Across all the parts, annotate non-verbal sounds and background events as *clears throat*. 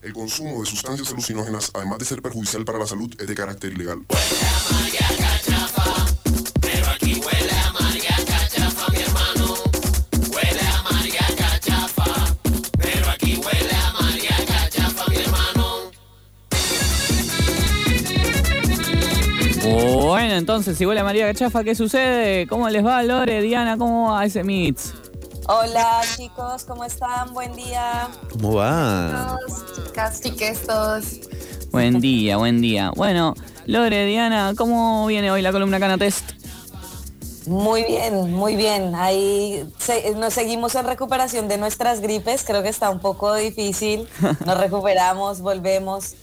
El consumo de sustancias alucinógenas, además de ser perjudicial para la salud, es de carácter ilegal. Bueno, entonces, si huele a María Cachafa, ¿qué sucede? ¿Cómo les va, Lore, Diana? ¿Cómo va ese mix? Hola chicos, ¿cómo están? Buen día. ¿Cómo va? Chiques, todos. Buen día, buen día. Bueno, Lore, Diana, ¿cómo viene hoy la columna Cana Test? Muy bien, muy bien. Ahí se- nos seguimos en recuperación de nuestras gripes. Creo que está un poco difícil. *laughs* Nos recuperamos, volvemos.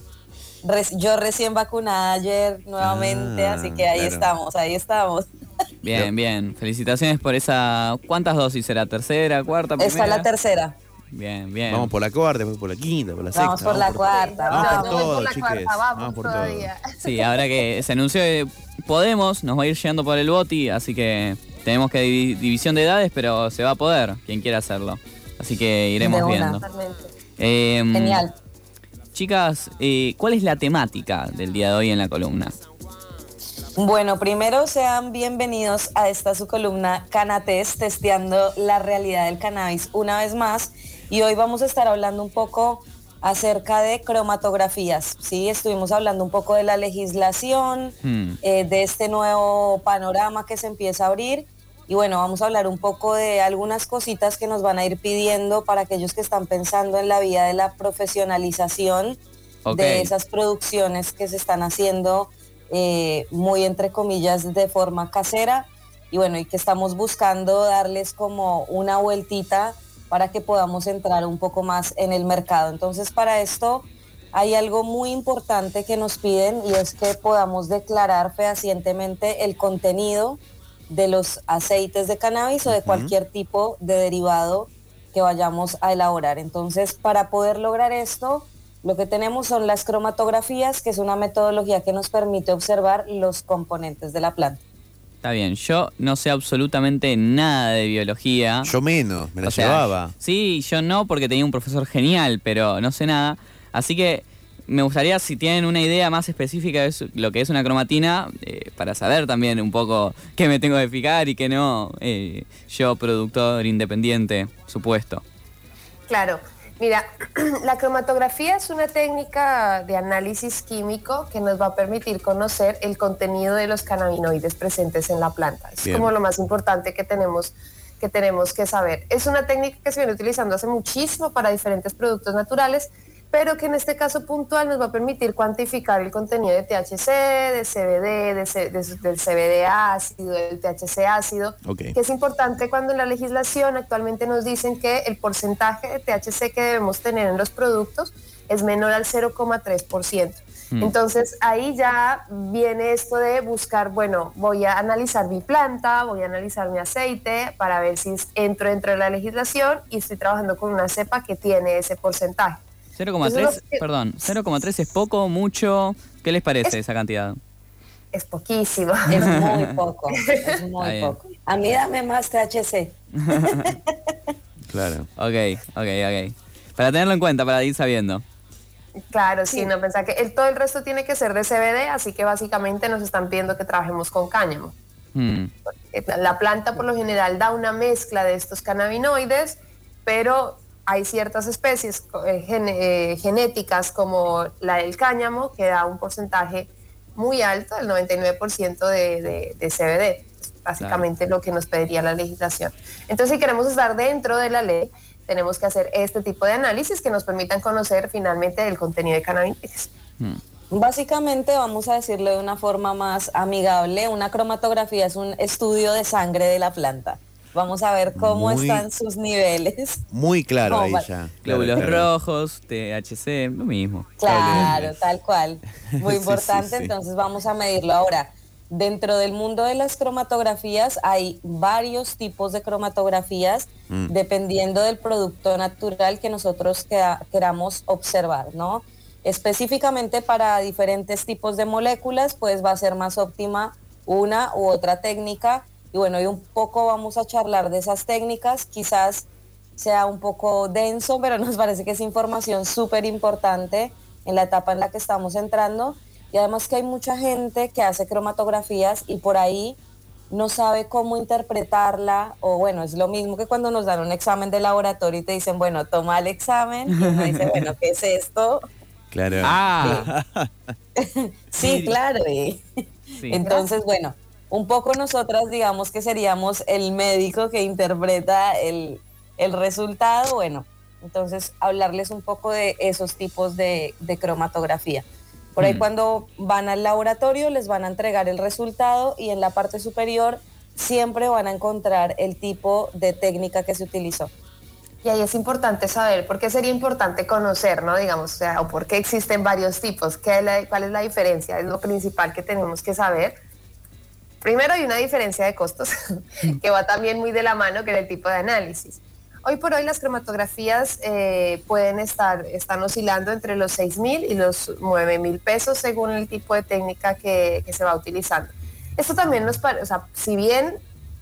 Re- yo recién vacunada ayer nuevamente, Ah, así que ahí claro. estamos, ahí estamos. Bien, bien. Felicitaciones por esa... ¿Cuántas dosis será? ¿Tercera, cuarta, primera? la tercera. Bien, bien. Vamos por la cuarta, después por la quinta, por la sexta. Vamos por la cuarta. Vamos vamos. por todo, por la chiques. cuarta, vamos, Vamos por todo. Sí, ahora que se anunció que Podemos, nos va a ir llegando por el boti, así que tenemos que divi- división de edades, pero se va a poder, quien quiera hacerlo. Así que iremos una. viendo. Em, Genial. Chicas, eh, ¿cuál es la temática del día de hoy en la columna? Bueno, primero sean bienvenidos a esta su columna Canates, testeando la realidad del cannabis una vez más. Y hoy vamos a estar hablando un poco acerca de cromatografías. Sí, estuvimos hablando un poco de la legislación, Hmm. eh, de este nuevo panorama que se empieza a abrir. Y bueno, vamos a hablar un poco de algunas cositas que nos van a ir pidiendo para aquellos que están pensando en la vía de la profesionalización de esas producciones que se están haciendo eh, muy entre comillas de forma casera y bueno, y que estamos buscando darles como una vueltita para que podamos entrar un poco más en el mercado. Entonces, para esto hay algo muy importante que nos piden y es que podamos declarar fehacientemente el contenido de los aceites de cannabis o de cualquier tipo de derivado que vayamos a elaborar. Entonces, para poder lograr esto, lo que tenemos son las cromatografías, que es una metodología que nos permite observar los componentes de la planta. Está bien, yo no sé absolutamente nada de biología. Yo menos, me la O sea, llevaba. Sí, yo no, porque tenía un profesor genial, pero no sé nada. Así que me gustaría, si tienen una idea más específica de lo que es una cromatina, eh, para saber también un poco qué me tengo que fijar y qué no, eh, yo, productor independiente, supuesto. Claro. Mira, *clears throat* la cromatografía es una técnica de análisis químico que nos va a permitir conocer el contenido de los cannabinoides presentes en la planta. Es Bien. como lo más importante que tenemos, que tenemos que saber. Es una técnica que se viene utilizando hace muchísimo para diferentes productos naturales, pero que en este caso puntual nos va a permitir cuantificar el contenido de THC, de CBD, de C- de- del CBD ácido, del THC ácido, que es importante cuando en la legislación actualmente nos dicen que el porcentaje de THC que debemos tener en los productos es menor al 0,3%. Mm. Entonces ahí ya viene esto de buscar, bueno, voy a analizar mi planta, voy a analizar mi aceite para ver si entro dentro de la legislación y estoy trabajando con una cepa que tiene ese porcentaje. 0,3, Eso es lo que- perdón, 0,3 es poco, mucho. ¿Qué les parece esa cantidad? Es poquísimo. Es muy poco, es muy poco. A mí dame más THC. *laughs* Claro. Ok, ok, ok. Para tenerlo en cuenta, para ir sabiendo. Claro, sí, no pensar que el, todo el resto tiene que ser de CBD, así que básicamente nos están pidiendo que trabajemos con cáñamo. Hmm. La planta por lo general da una mezcla de estos cannabinoides, pero hay ciertas especies eh, eh, genéticas como la del cáñamo que da un porcentaje muy alto, el 99% de, de- de CBD. Es básicamente lo que nos pediría la legislación. Entonces, si queremos estar dentro de la ley, tenemos que hacer este tipo de análisis que nos permitan conocer finalmente el contenido de cannabinoides. Hmm. Básicamente, vamos a decirlo de una forma más amigable, una cromatografía es un estudio de sangre de la planta. Vamos a ver cómo Muy- están sus niveles. Muy claro ahí ya. Claro, Glóbulos claro. rojos, THC, lo mismo. Claro, tal cual. *laughs* Muy importante, sí, sí. entonces vamos a medirlo ahora. Dentro del mundo de las cromatografías hay varios tipos de cromatografías Mm. dependiendo del producto natural que nosotros quera- queramos observar, ¿no? Específicamente para diferentes tipos de moléculas, pues va a ser más óptima una u otra técnica. Y bueno, y un poco vamos a charlar de esas técnicas. Quizás sea un poco denso, *laughs* pero nos parece que es información súper importante en la etapa en la que estamos entrando. Y además que hay mucha gente que hace cromatografías y por ahí no sabe cómo interpretarla, o bueno, es lo mismo que cuando nos dan un examen de laboratorio y te dicen, bueno, toma el examen, y uno dice, bueno, ¿qué es esto? Claro. Ah, Sí, *laughs* claro. y- sí. Entonces, bueno, un poco nosotras digamos que seríamos el médico que interpreta el, el resultado, bueno, entonces hablarles un poco de esos tipos de, de cromatografía. Por ahí Mm. cuando van al laboratorio les van a entregar el resultado y en la parte superior siempre van a encontrar el tipo de técnica que se utilizó. Y ahí es importante saber, por qué sería importante conocer, ¿no? Digamos, o sea, o por qué existen varios tipos, ¿Qué es la- cuál es la diferencia, es lo principal que tenemos que saber. Primero hay una diferencia de costos *laughs* que va también muy de la mano que el tipo de análisis. Hoy por hoy las cromatografías eh, pueden estar, están oscilando entre los 6 mil y los 9 mil pesos según el tipo de técnica que, se va utilizando. Esto también nos parece, o sea, si bien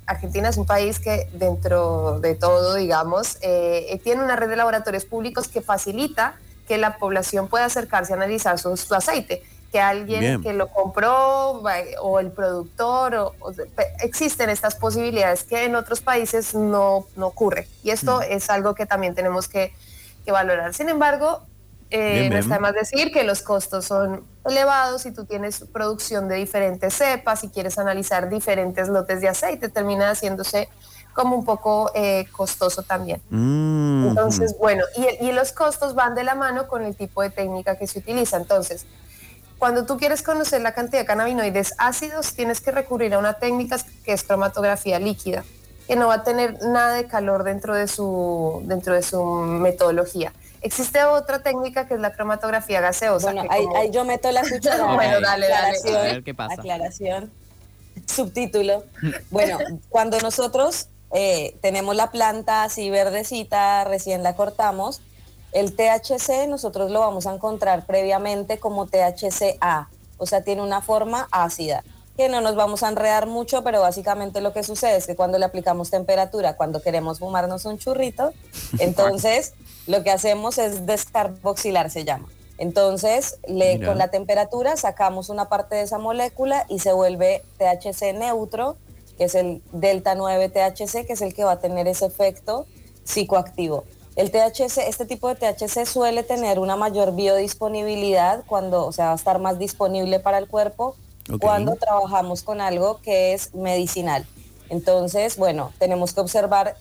Argentina es un país que dentro de todo, digamos, eh, tiene una red de laboratorios públicos que facilita que la población pueda acercarse a analizar su aceite, que alguien Bien. que lo compró o el productor, o, existen estas posibilidades que en otros países no, no ocurre. Y esto es algo que también tenemos que, que valorar. Sin embargo, eh, Bien, no está de más decir que los costos son elevados si tú tienes producción de diferentes cepas y quieres analizar diferentes lotes de aceite, termina haciéndose como un poco eh, costoso también. Mm, Entonces, bueno, y, y los costos van de la mano con el tipo de técnica que se utiliza. Entonces, cuando tú quieres conocer la cantidad de cannabinoides ácidos, tienes que recurrir a una técnica que es cromatografía líquida, que no va a tener nada de calor dentro de su, dentro de su metodología. Existe otra técnica que es la cromatografía gaseosa. Bueno, que ahí, como- ahí yo meto la *laughs* cuchara. Bueno, dale, dale. Aclaración, A ver qué pasa. Aclaración. Subtítulo. Bueno, *laughs* cuando nosotros eh, tenemos la planta así verdecita, recién la cortamos, el THC nosotros lo vamos a encontrar previamente como THCA, o sea, tiene una forma ácida, que no nos vamos a enredar mucho, pero básicamente lo que sucede es que cuando le aplicamos temperatura, cuando queremos fumarnos un churrito, *laughs* entonces lo que hacemos es descarboxilar, se llama. Entonces, le, con la temperatura sacamos una parte de esa molécula y se vuelve THC neutro, que es el delta 9 THC, que es el que va a tener ese efecto psicoactivo. El THC, este tipo de THC suele tener una mayor biodisponibilidad cuando, o sea, va a estar más disponible para el cuerpo cuando trabajamos con algo que es medicinal. Entonces, bueno, tenemos que observar,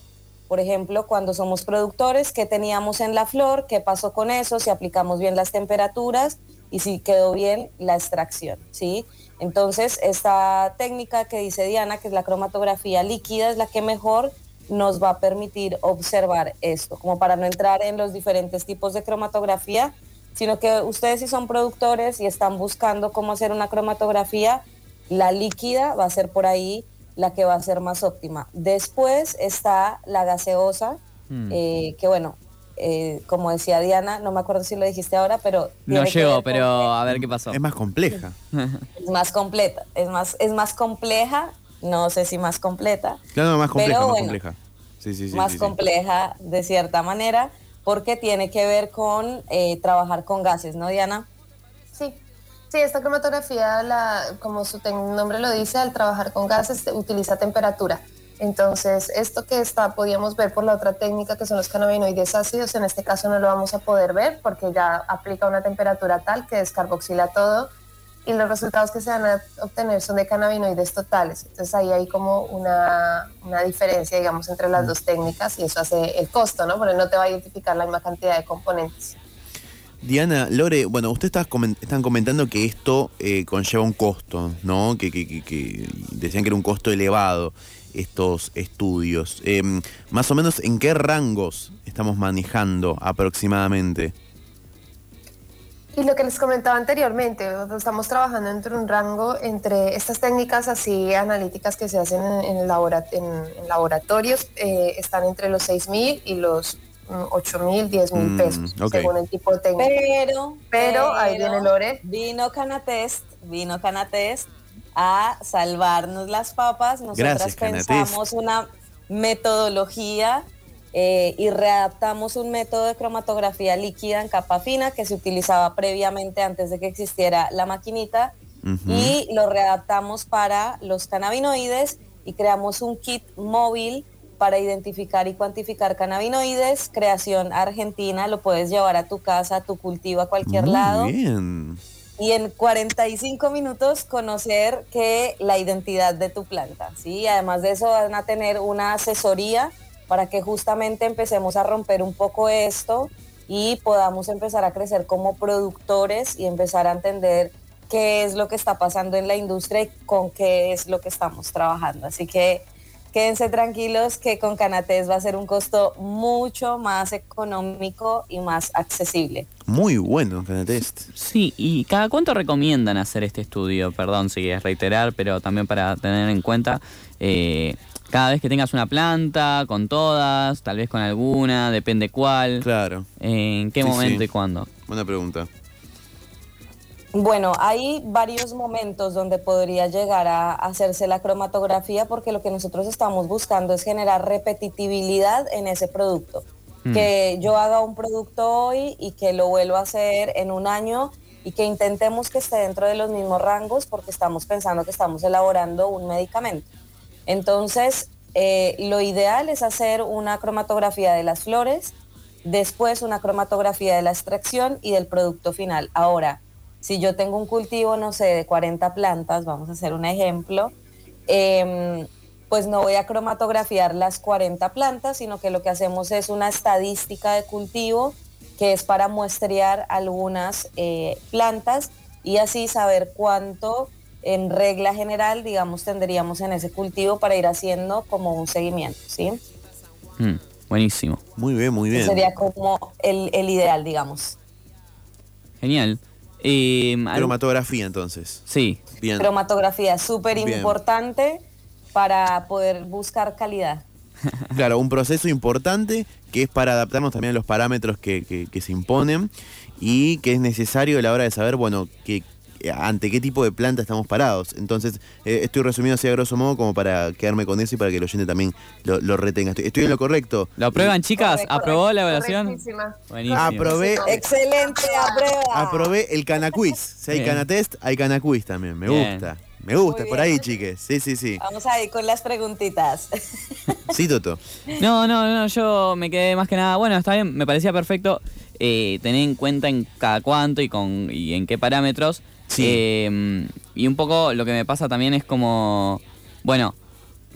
por ejemplo, cuando somos productores, qué teníamos en la flor, qué pasó con eso, si aplicamos bien las temperaturas y si quedó bien la extracción, ¿sí? Entonces, esta técnica que dice Diana, que es la cromatografía líquida, es la que mejor nos va a permitir observar esto, como para no entrar en los diferentes tipos de cromatografía, sino que ustedes si son productores y están buscando cómo hacer una cromatografía, la líquida va a ser por ahí la que va a ser más óptima. Después está la gaseosa, Hmm. eh, que bueno, eh, como decía Diana, no me acuerdo si lo dijiste ahora, pero... No llegó, pero a ver qué pasó. Es más compleja. Es más completa, es más, es más compleja, no sé si más completa, Claro, más compleja, Pero más bueno, compleja. Sí, sí, sí. más sí, sí. compleja de cierta manera, porque tiene que ver con eh, trabajar con gases, ¿no, Diana? Sí, sí, esta cromatografía, la, como su nombre lo dice, al trabajar con gases utiliza temperatura. Entonces, esto que está, podíamos ver por la otra técnica, que son los cannabinoides ácidos, en este caso no lo vamos a poder ver porque ya aplica una temperatura tal que descarboxila todo y los resultados que se van a obtener son de cannabinoides totales. Entonces ahí hay como una, una diferencia, digamos, entre las dos técnicas y eso hace el costo, ¿no? Porque no te va a identificar la misma cantidad de componentes. Diana, Lore, bueno, ustedes están comentando que esto eh, conlleva un costo, ¿no? Que, que- que- que decían que era un costo elevado estos estudios. Em, más o menos, ¿en qué rangos estamos manejando aproximadamente? Y lo que les comentaba anteriormente, estamos trabajando entre un rango entre estas técnicas así analíticas que se hacen en, en labora- en- en laboratorios, eh, están entre los 6 mil y los 8 mil, 10 mil Mm, pesos, según el tipo de técnica. Pero, Pero, ahí viene Lore. Vino Canatest, vino Canatest a salvarnos las papas. Nosotras Gracias, Canatest. pensamos una metodología eh, y readaptamos un método de cromatografía líquida en capa fina que se utilizaba previamente antes de que existiera la maquinita y lo readaptamos para los cannabinoides y creamos un kit móvil para identificar y cuantificar cannabinoides, creación argentina, lo puedes llevar a tu casa, a tu cultivo, a cualquier Muy lado. bien. Y en 45 minutos conocer que la identidad de tu planta, ¿sí? Además de eso van a tener una asesoría para que justamente empecemos a romper un poco esto y podamos empezar a crecer como productores y empezar a entender qué es lo que está pasando en la industria y con qué es lo que estamos trabajando. Así que quédense tranquilos que con Canates va a ser un costo mucho más económico y más accesible. Muy bueno, Canatest. Sí, ¿y cada cuánto recomiendan hacer este estudio? Perdón si es reiterar, pero también para tener en cuenta, eh, cada vez que tengas una planta, con todas, tal vez con alguna, depende cuál, Claro. en qué Sí, momento sí. y cuándo. Buena pregunta. Bueno, hay varios momentos donde podría llegar a hacerse la cromatografía porque lo que nosotros estamos buscando es generar repetitividad en ese producto. Mm. Que yo haga un producto hoy y que lo vuelva a hacer en un año y que intentemos que esté dentro de los mismos rangos porque estamos pensando que estamos elaborando un medicamento. Entonces, eh, lo ideal es hacer una cromatografía de las flores, después una cromatografía de la extracción y del producto final. Ahora, si yo tengo un cultivo, no sé, de 40 plantas, vamos a hacer un ejemplo, em, pues no voy a cromatografiar las 40 plantas, sino que lo que hacemos es una estadística de cultivo que es para muestrear algunas eh, plantas y así saber cuánto en regla general, digamos, tendríamos en ese cultivo para ir haciendo como un seguimiento, ¿sí? Mm, buenísimo. Muy bien, muy bien. Sería como el, el ideal, digamos. Genial. Eh, Cromatografía, entonces. sí, Bien. Cromatografía, súper importante para poder buscar calidad. *laughs* Claro, un proceso importante que es para adaptarnos también a los parámetros que, que- que se imponen y que es necesario a la hora de saber, bueno, que ante qué tipo de planta estamos parados. Entonces, eh, estoy resumiendo así a grosso modo como para quedarme con eso y para que el oyente también lo, lo retenga. Estoy, estoy en lo correcto. ¿lo aprueban chicas? Correcto, ¿Aprobó la evaluación? Aprobé, Excelente, aprueba. aprobé el canaquiz. Si hay Bien. canatest, hay canaquiz también. Me Bien. gusta. Me gusta, por ahí, chiques. Sí, sí, sí. Vamos a ir con las preguntitas. *laughs* Sí, Toto. No, no, no, yo me quedé más que nada. Bueno, está bien, me parecía perfecto eh, tener en cuenta en cada cuánto y con y en qué parámetros. Sí. Eh, y un poco lo que me pasa también es como, bueno,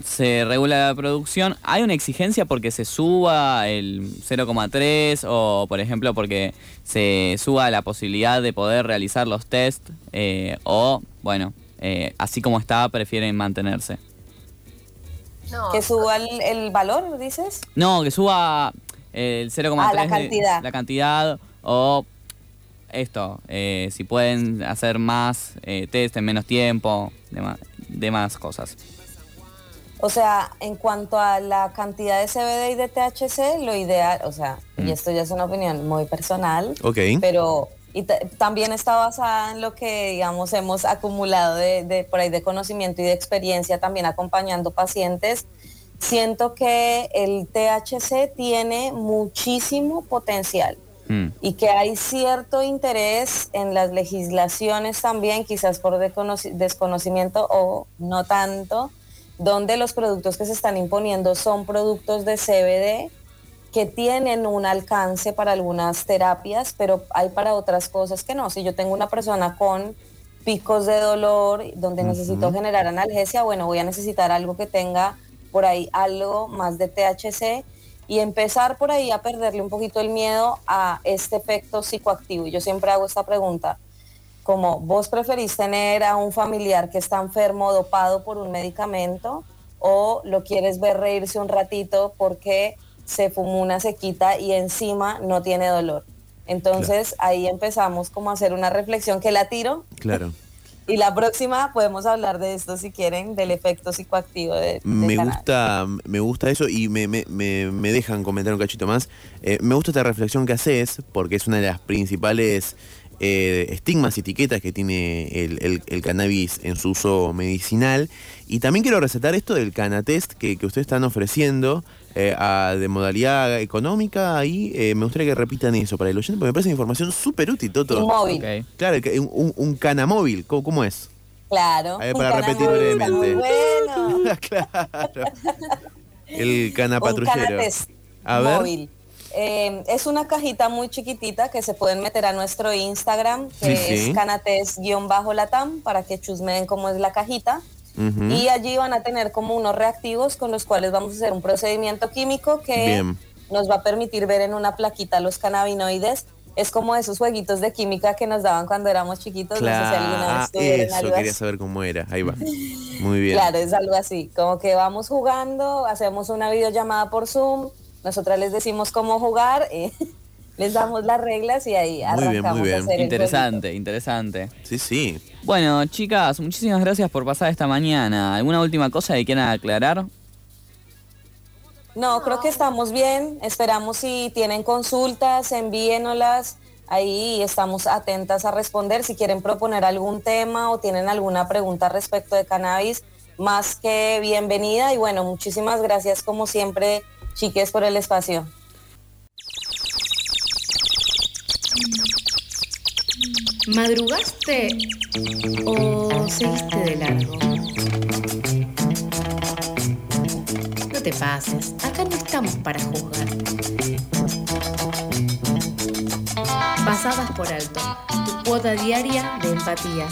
se regula la producción. ¿Hay una exigencia porque se suba el 0,3 o, por ejemplo, porque se suba la posibilidad de poder realizar los test? eh, o, bueno, eh, así como está, prefieren mantenerse. No, que suba el, el valor, dices. No, que suba el 0,3 Ah, la de- cantidad. la cantidad o esto, eh, si pueden hacer más eh, test en menos tiempo, demás, demás cosas. O sea, en cuanto a la cantidad de CBD y de THC, lo ideal, o sea, Mm. y esto ya es una opinión muy personal, Ok. pero y también está basada en lo que, digamos, hemos acumulado de, de por ahí de conocimiento y de experiencia también acompañando pacientes. Siento que el THC tiene muchísimo potencial Mm, y que hay cierto interés en las legislaciones también, quizás por desconoci- desconocimiento o no tanto, donde los productos que se están imponiendo son productos de CBD que tienen un alcance para algunas terapias, pero hay para otras cosas que no. Si yo tengo una persona con picos de dolor donde necesito generar analgesia, bueno, voy a necesitar algo que tenga por ahí algo más de THC y empezar por ahí a perderle un poquito el miedo a este efecto psicoactivo. Y yo siempre hago esta pregunta, como vos preferís tener a un familiar que está enfermo, dopado por un medicamento, o lo quieres ver reírse un ratito porque se fumó una sequita y encima no tiene dolor. Entonces ahí empezamos como a hacer una reflexión que la tiro Claro. *laughs* y la próxima podemos hablar de esto si quieren, del efecto psicoactivo de, de Me cannabis. gusta, me gusta eso y me, me- me- me dejan comentar un cachito más. Eh, me gusta esta reflexión que haces porque es una de las principales eh, estigmas y etiquetas que tiene el, el- el cannabis en su uso medicinal. Y también quiero resaltar esto del canatest que, que ustedes están ofreciendo. Eh, a- de modalidad económica, ahí eh, me gustaría que repitan eso para el oyente, porque me parece información súper útil, Toto. Un móvil. Claro, un, un, un canamóvil, ¿cómo, cómo es? Claro. A ver, para repetir brevemente. bueno. *laughs* claro. El canapatrullero. A ver. móvil. Eh, es una cajita muy chiquitita que se pueden meter a nuestro Instagram, que Sí, sí. es canates-latam, para que chusmeen cómo es la cajita. Y allí van a tener como unos reactivos con los cuales vamos a hacer un procedimiento químico que Bien. nos va a permitir ver en una plaquita los cannabinoides. Es como esos jueguitos de química que nos daban cuando éramos chiquitos. No sé si Claro, eso algo quería así. saber cómo era. Ahí va. *laughs* Muy bien. Claro, es algo así, como que vamos jugando, hacemos una videollamada por Zoom, nosotras les decimos cómo jugar, eh, *laughs* les damos las reglas y ahí Muy bien, muy arrancamos bien. a hacer el Interesante, interesante. Sí, sí. Bueno, chicas, muchísimas gracias por pasar esta mañana. ¿Alguna última cosa que quieran aclarar? No, creo que estamos bien, esperamos si tienen consultas, envíenolas, ahí estamos atentas a responder, si quieren proponer algún tema o tienen alguna pregunta respecto de cannabis, más que bienvenida y bueno, muchísimas gracias como siempre, chiques, por el espacio. ¿Madrugaste o seguiste de largo? No te pases, acá no estamos para juzgar. Pasadas por alto, tu cuota diaria de empatía.